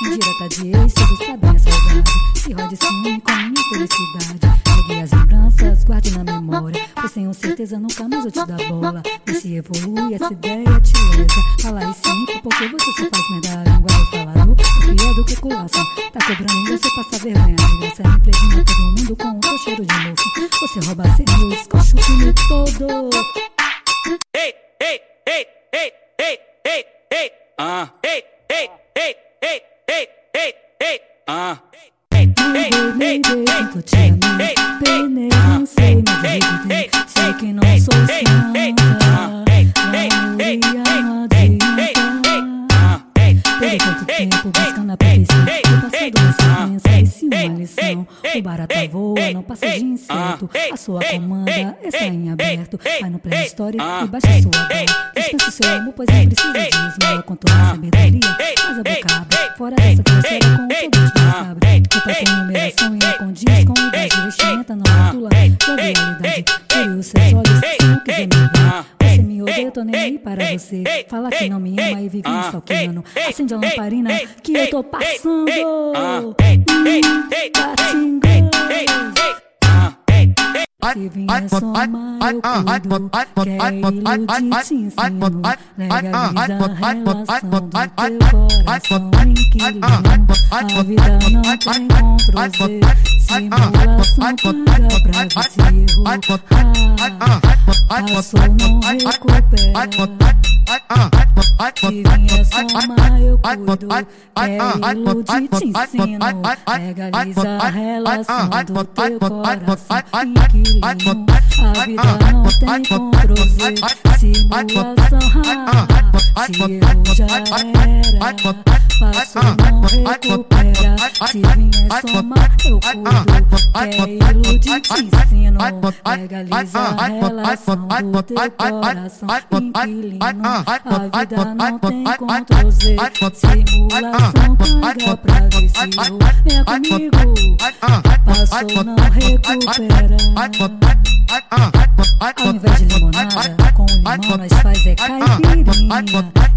Indireta de ex, todos sabem a saudade. Se rode sim com minha felicidade. Pegue as lembranças, guarde na memória. Pois tenho certeza nunca mais eu te dar bola. Mas se evolui, essa ideia te lesa. Fala aí sim, porque você se faz merda. Linguagem falado, o pior do que colação. Tá cobrando em você passa vergonha. Você impregna todo mundo com o seu cheiro de moço. Você rouba sem luz, coxa o filme todo. Ei, ei, ei, ei, ei, ei, ei, ah, ei, ei, ei, ei, ei, ei, ei, ah. Tanto te amei. Penei, não sei, mas revidei. Sei que não sou santa. Perdi tanto tempo buscando a perfeição. O passado é sentença, ensina uma lição. O barata voa, não passa de inseto. A sua comanda está em aberto. Vai no Play Store e baixa sua bola. Dispensa o seu amor, pois não precisa de esmola. Com toda a sabedoria, mas a boca abre. Fora dessa terceira com o poder de sabe. Culpa com numeração e não condiz com idade. Vestimenta não rotula sua realidade. Tire os seus olhos se não quiser me ver. Você me odeia, eu tô nem aí para você. Fala que não me ama e vive me stalkeando. Acende a lamparina que eu tô passando. Hum, tá. Se vier somar, eu cuido. Quer iludir, te ensino. Legaliza a relação do teu coração, inquilino. A vida não tem. Simulação paga pra ver se errou. Ah, passou, não recupera. Vier somar, eu cuido. Quer iludir, te ensino. Legaliza a relação do teu coração, inquilino. A vida não tem. Simulação, ah, se errou já era. Passou, não recupera. Se vier somar, eu cuido. Quer iludir, te ensino. Legaliza a relação do teu coração, inquilino. A vida não tem Ctrl Z. Simulação paga pra ver se. Vem comigo. Passou, não recupera. Ao invés de limonada, com limão nós faz é caipirinha.